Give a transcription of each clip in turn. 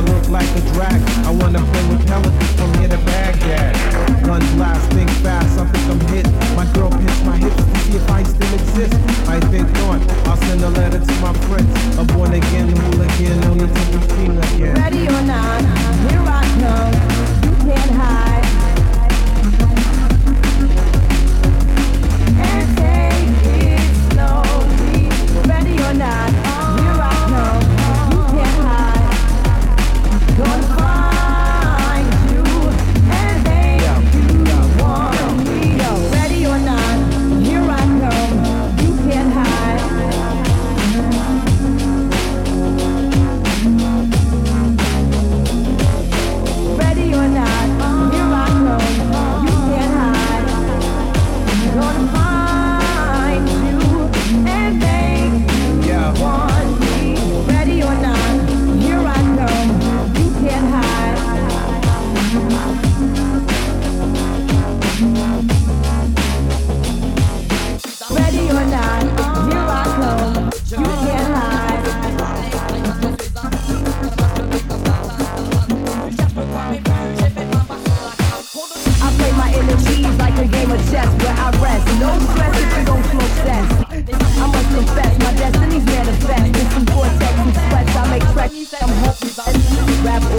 I look like a drag. I wanna play with pelicans from here to Baghdad. Guns blast, think fast, I think I'm hit. My girl pinched my hips to see if I still exist. I think not. I'll send a letter to my prince. A born again hooligan, again, only to be seen again. Ready or not, here I come. You can't hide.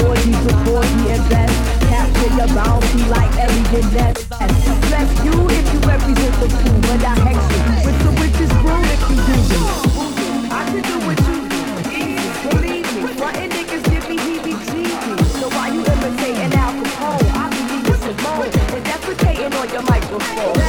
orgies with orgy and best. Capture your bounty like Ellie Jeanette. Bless you if you represent the two, but I hex you with the witch's brew if you do this. I can do what you do. Believe me, niggas give me. So why you imitating alcohol? I be and defecating on your microphone.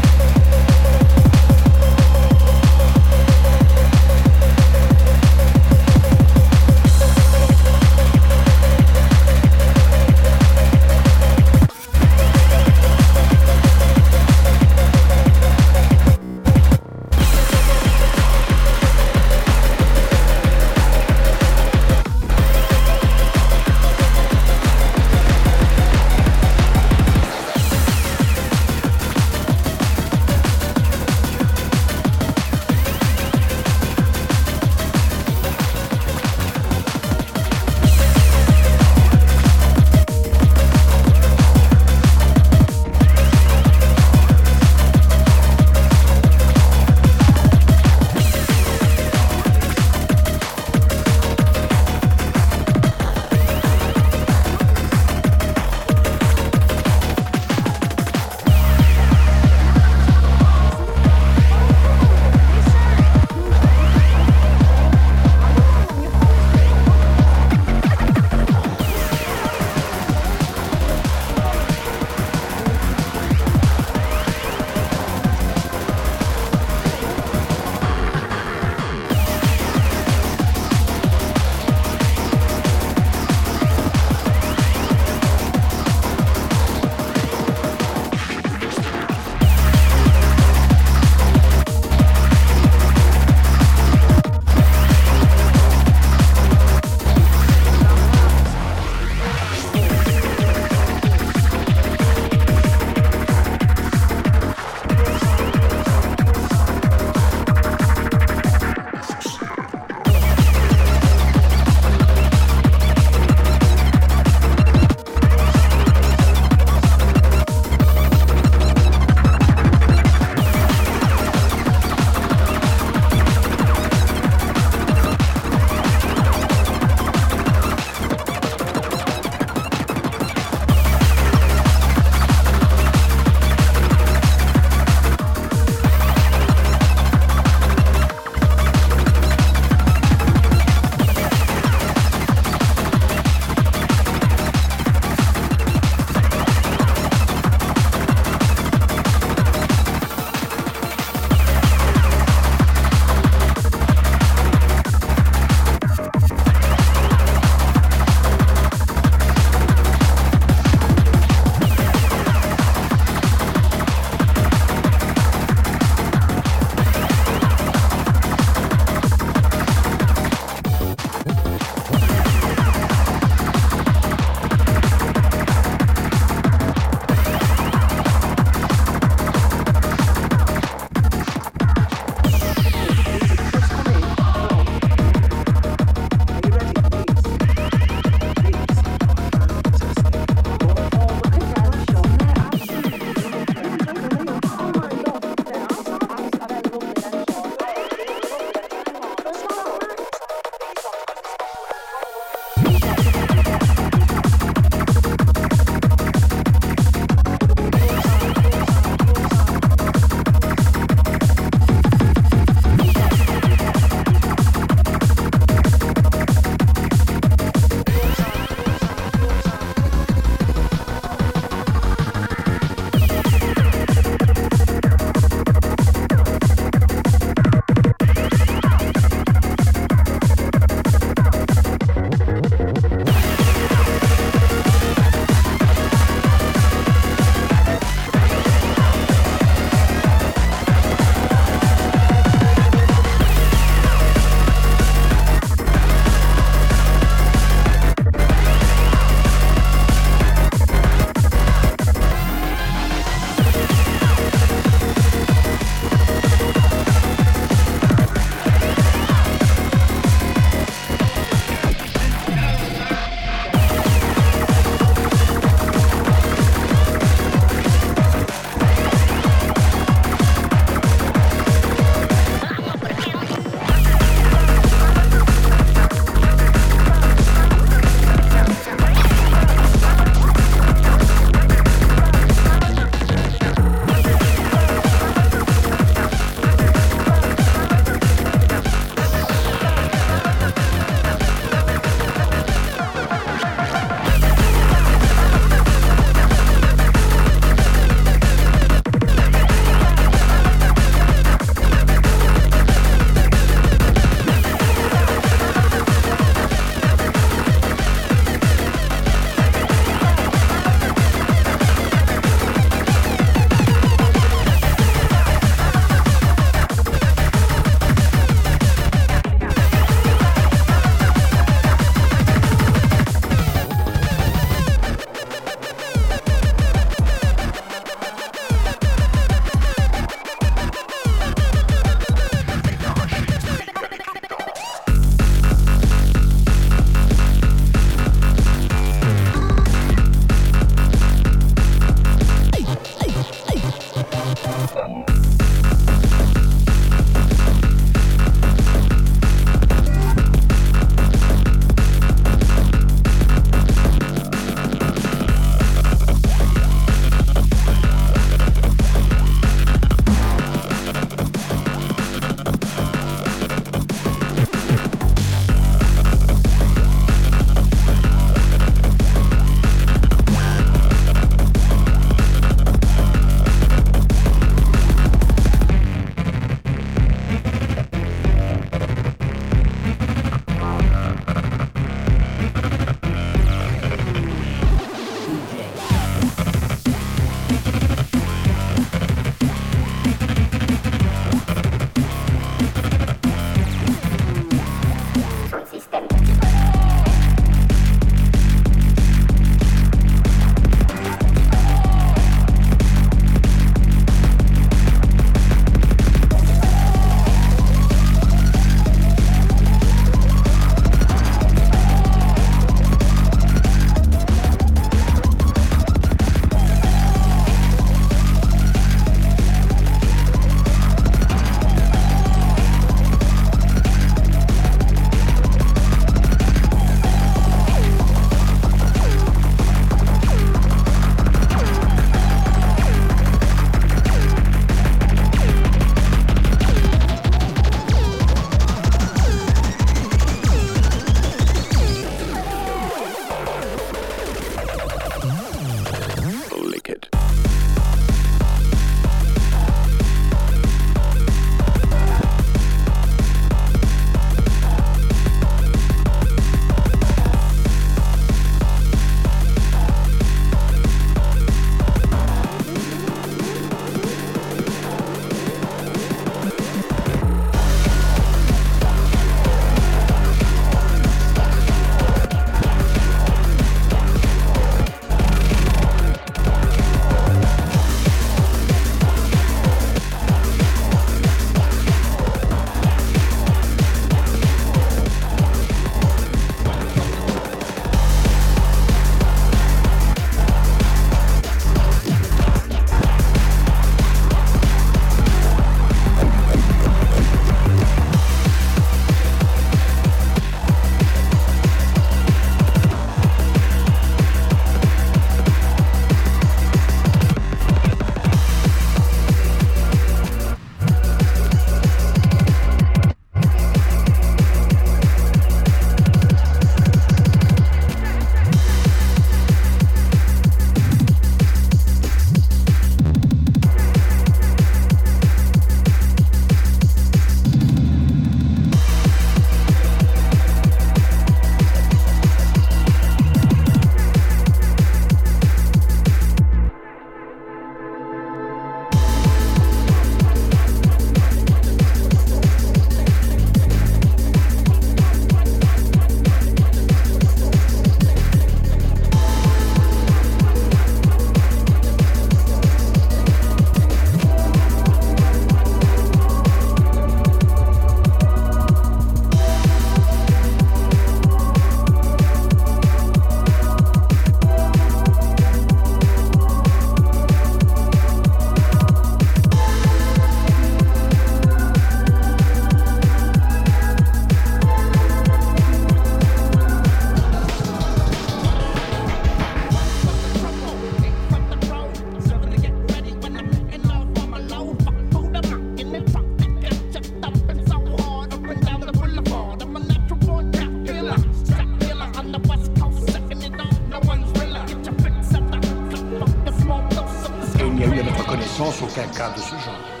o pecado se.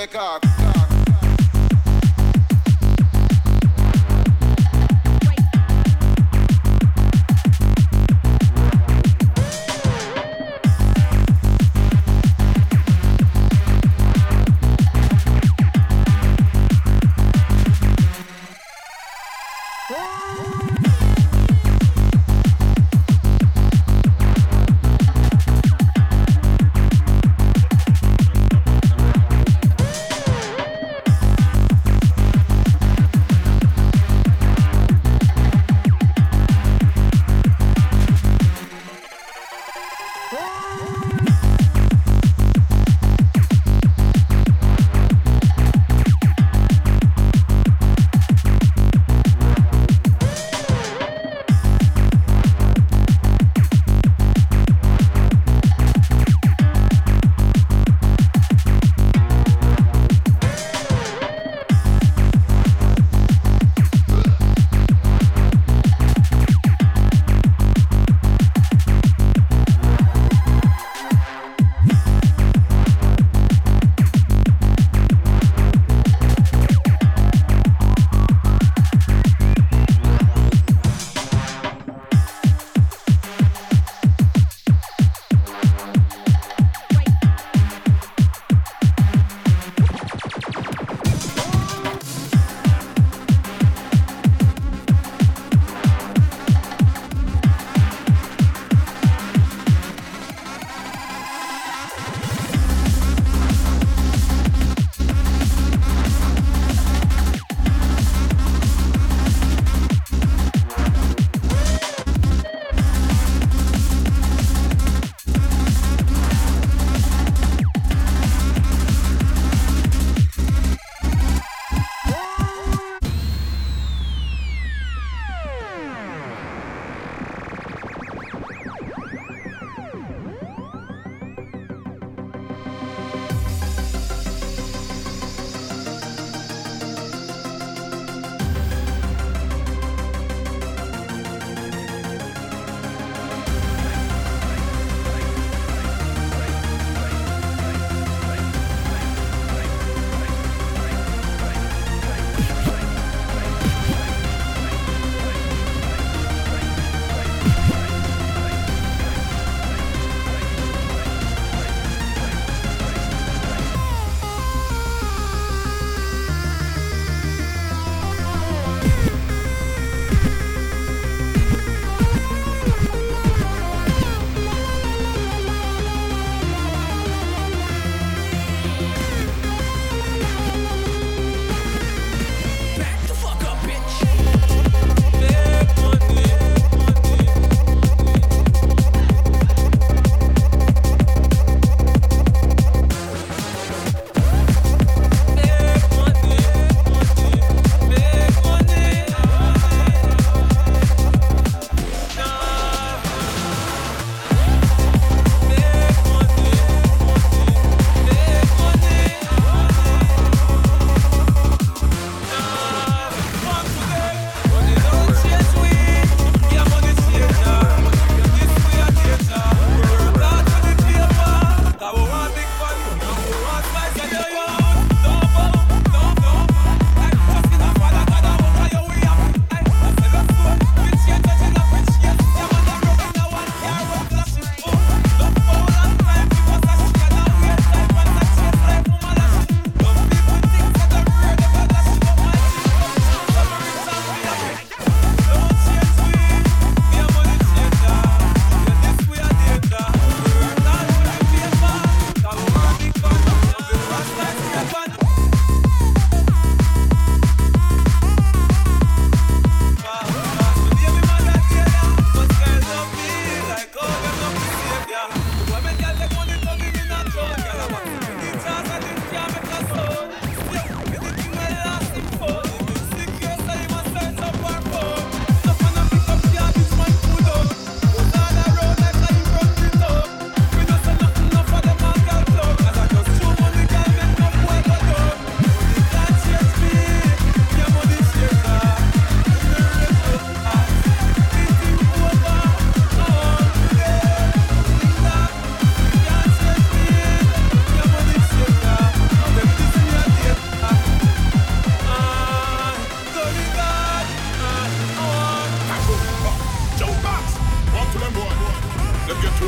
Rebecca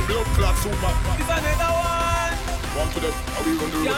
blood clot super. This another one. One for them. How we gonna do it?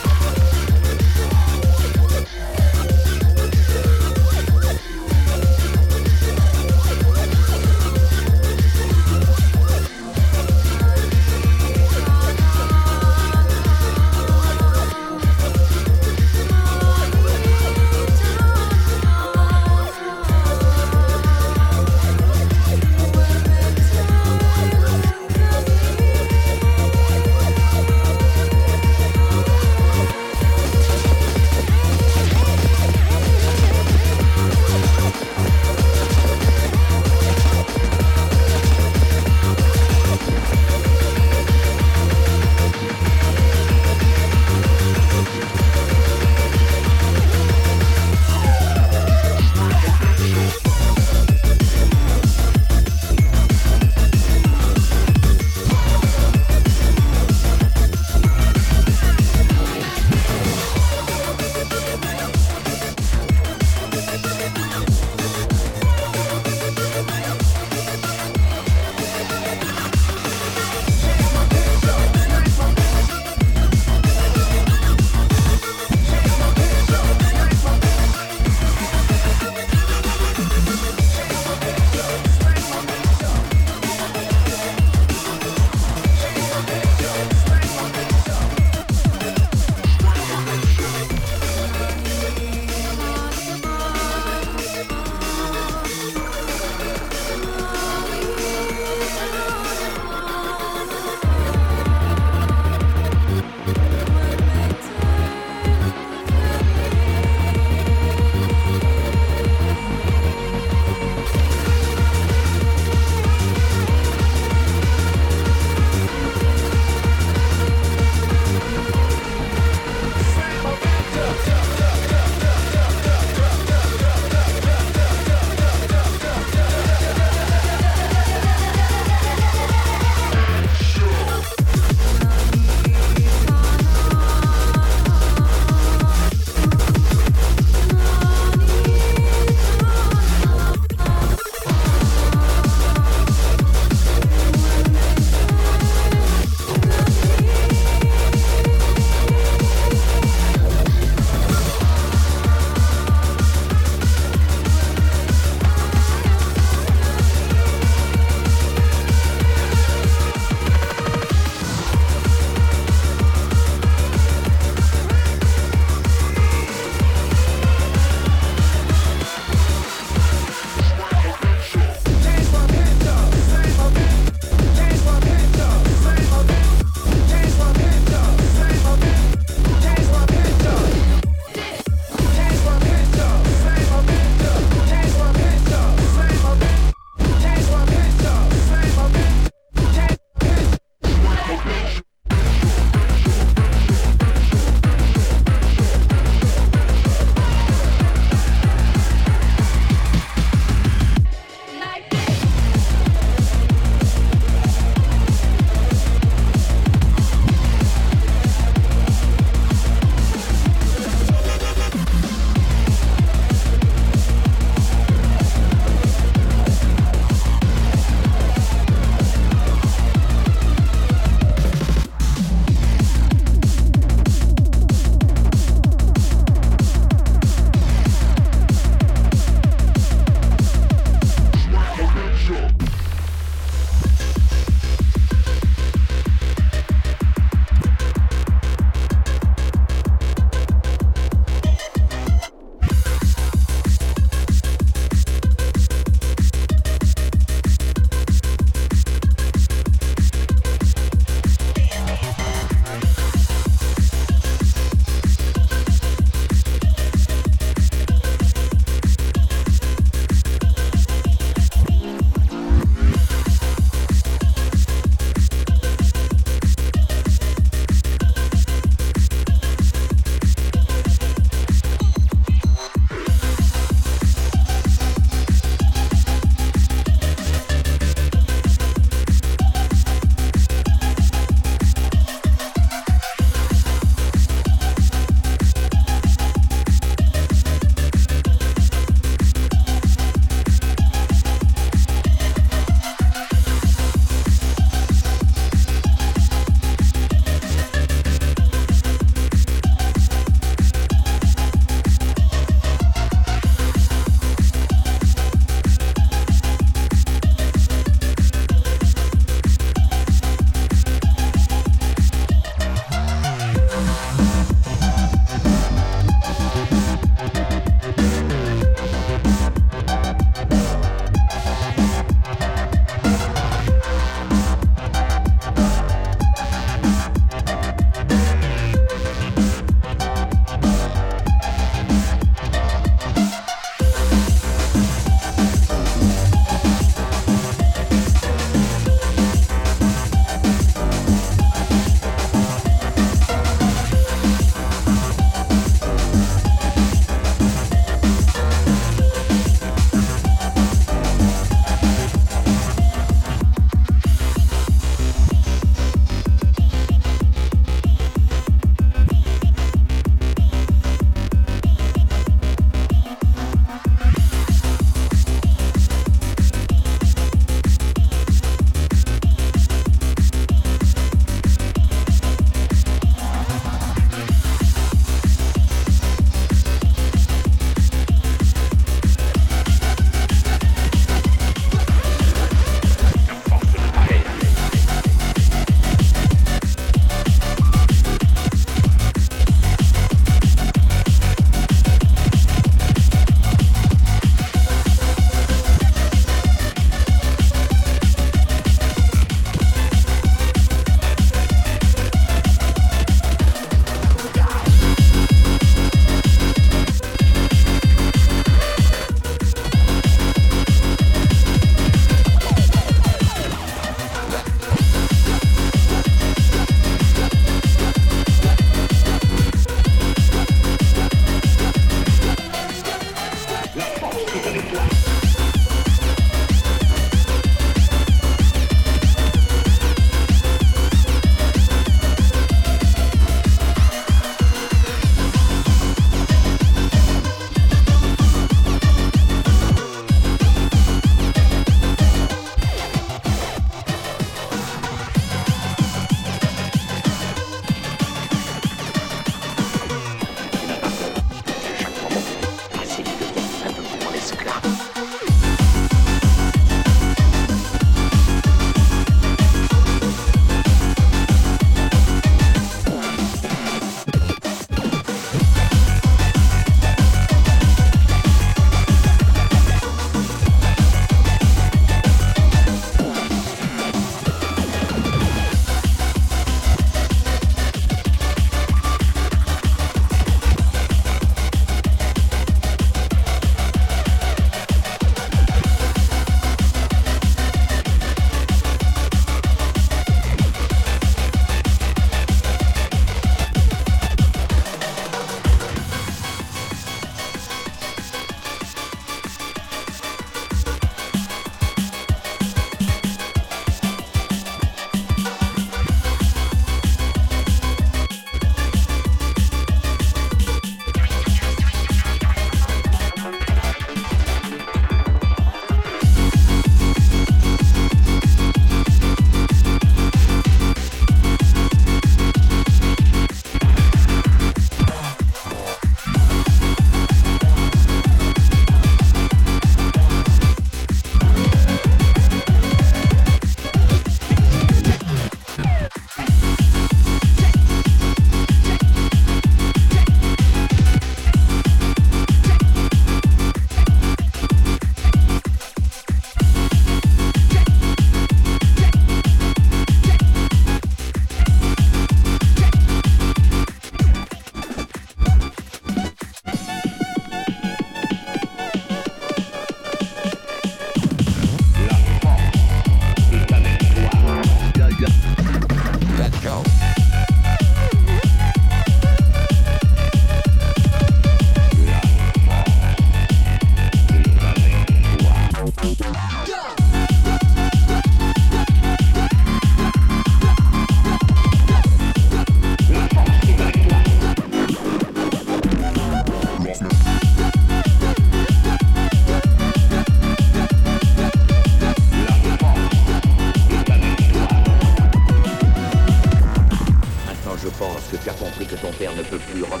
should be on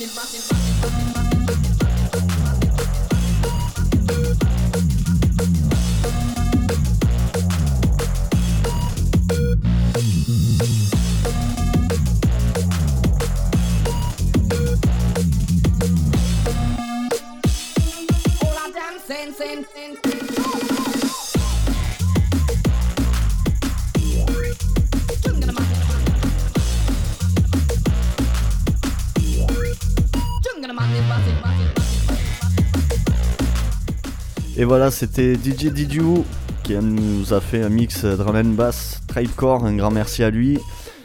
Et voilà, c'était DJ Didiou qui nous a fait un mix drum and bass Tribecore. Un grand merci à lui.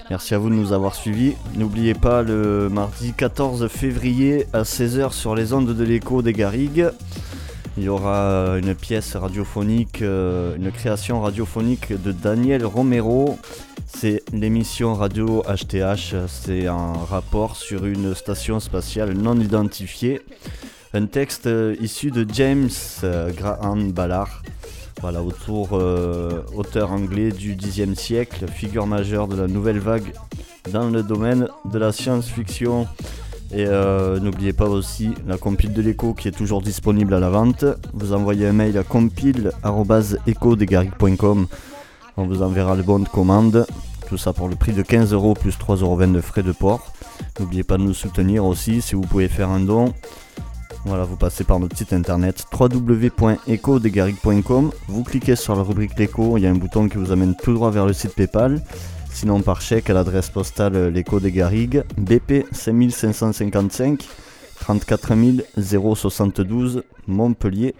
Merci à vous de nous avoir suivis. N'oubliez pas le mardi 14 février à 16h sur les ondes de l'écho des Garrigues. Il y aura une pièce radiophonique, euh, une création radiophonique de Daniel Romero. C'est l'émission radio HTH. C'est un rapport sur une station spatiale non identifiée. Un texte euh, issu de James euh, Graham Ballard. Voilà, autour, euh, auteur anglais du Xe siècle, figure majeure de la nouvelle vague dans le domaine de la science-fiction. Et n'oubliez pas aussi la compile de l'écho qui est toujours disponible à la vente. Vous envoyez un mail à compile.ecodegaric.com. On vous enverra le bon de commande. Tout ça pour le prix de 15 euros plus 3,20 euros de frais de port. N'oubliez pas de nous soutenir aussi si vous pouvez faire un don. Voilà, vous passez par notre site internet www.ecodegaric.com. Vous cliquez sur la rubrique l'écho, il y a un bouton qui vous amène tout droit vers le site PayPal. Sinon par chèque à l'adresse postale l'écho des Garrigues, BP 5555 34 072 Montpellier.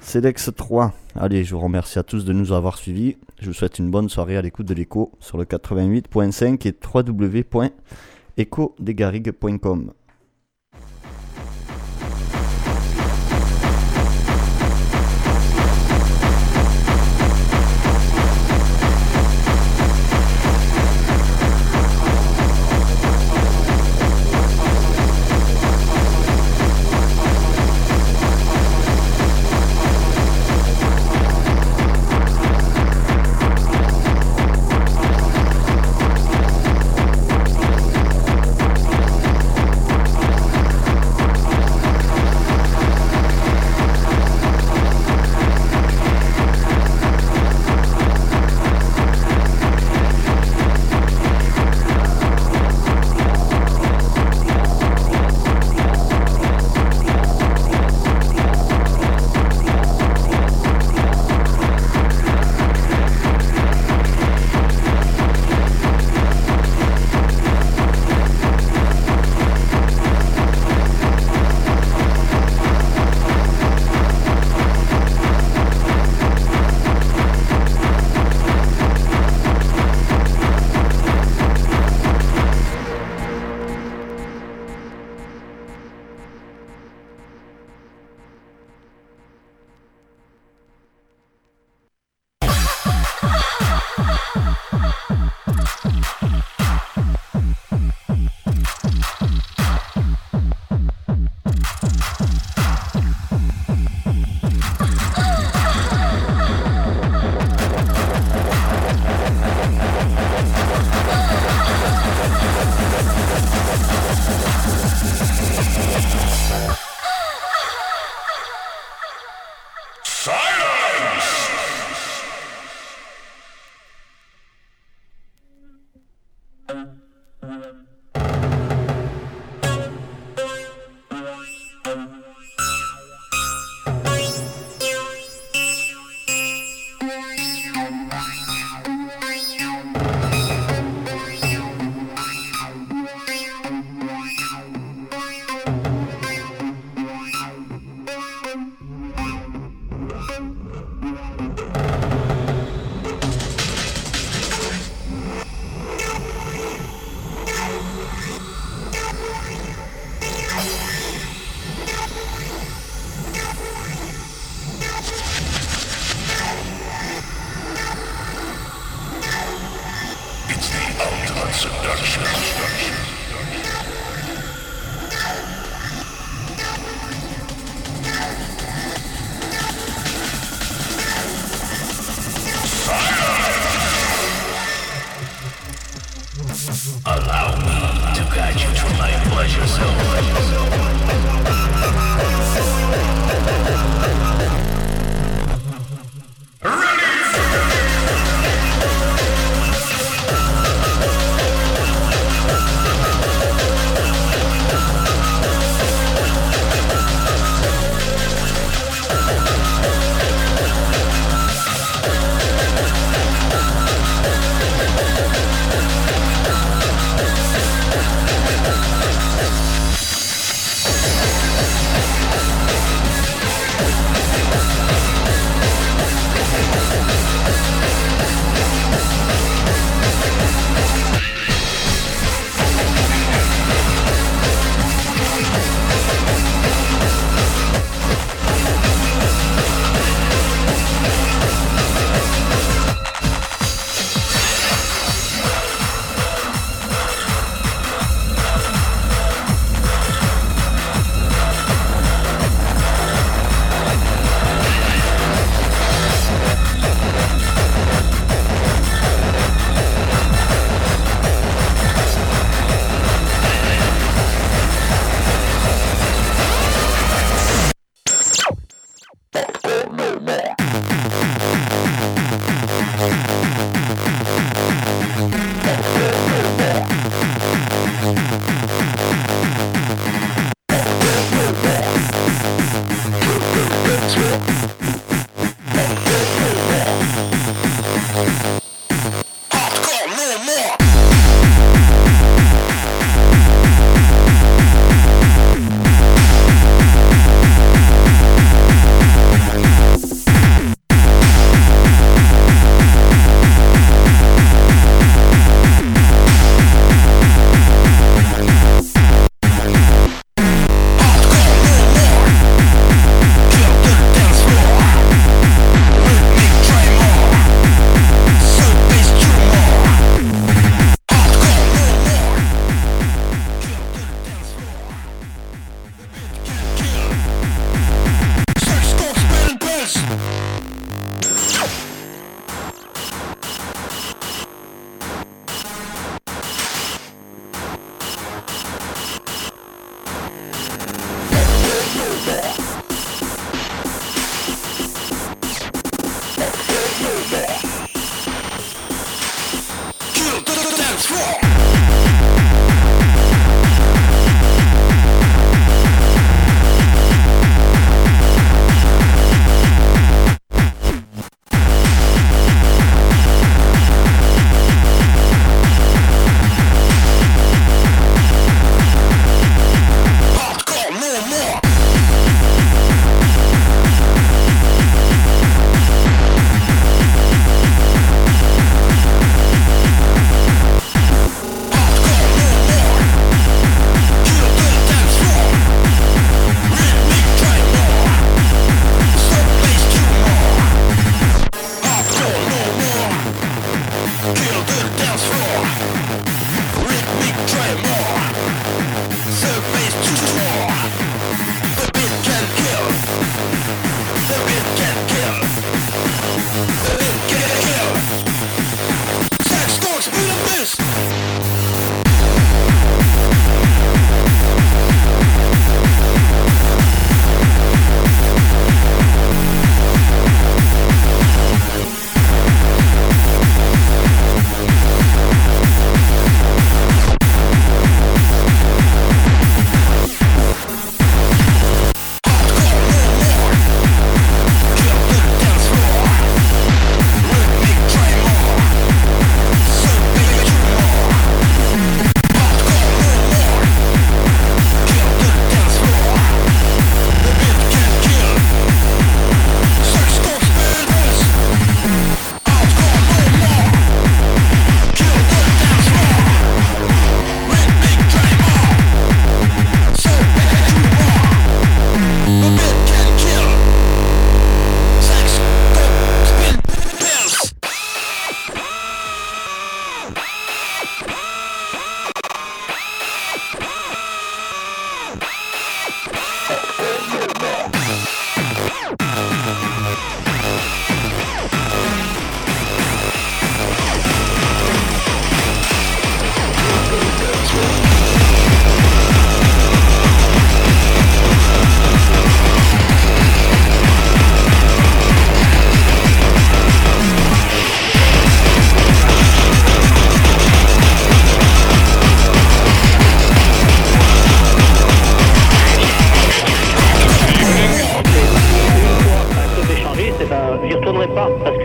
CEDEX 3. Allez, je vous remercie à tous de nous avoir suivis. Je vous souhaite une bonne soirée à l'écoute de l'écho sur le 88.5 et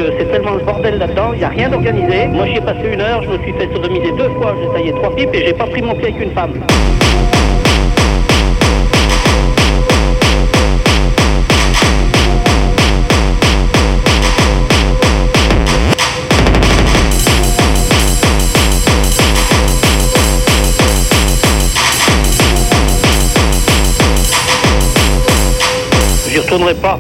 www.ecodegarigue.com. bordel là-dedans, il n'y a rien d'organisé. Moi, j'y ai passé une heure, je me suis fait sodomiser deux fois, j'ai taillé trois pipes et j'ai pas pris mon pied avec une femme. J'y retournerai pas.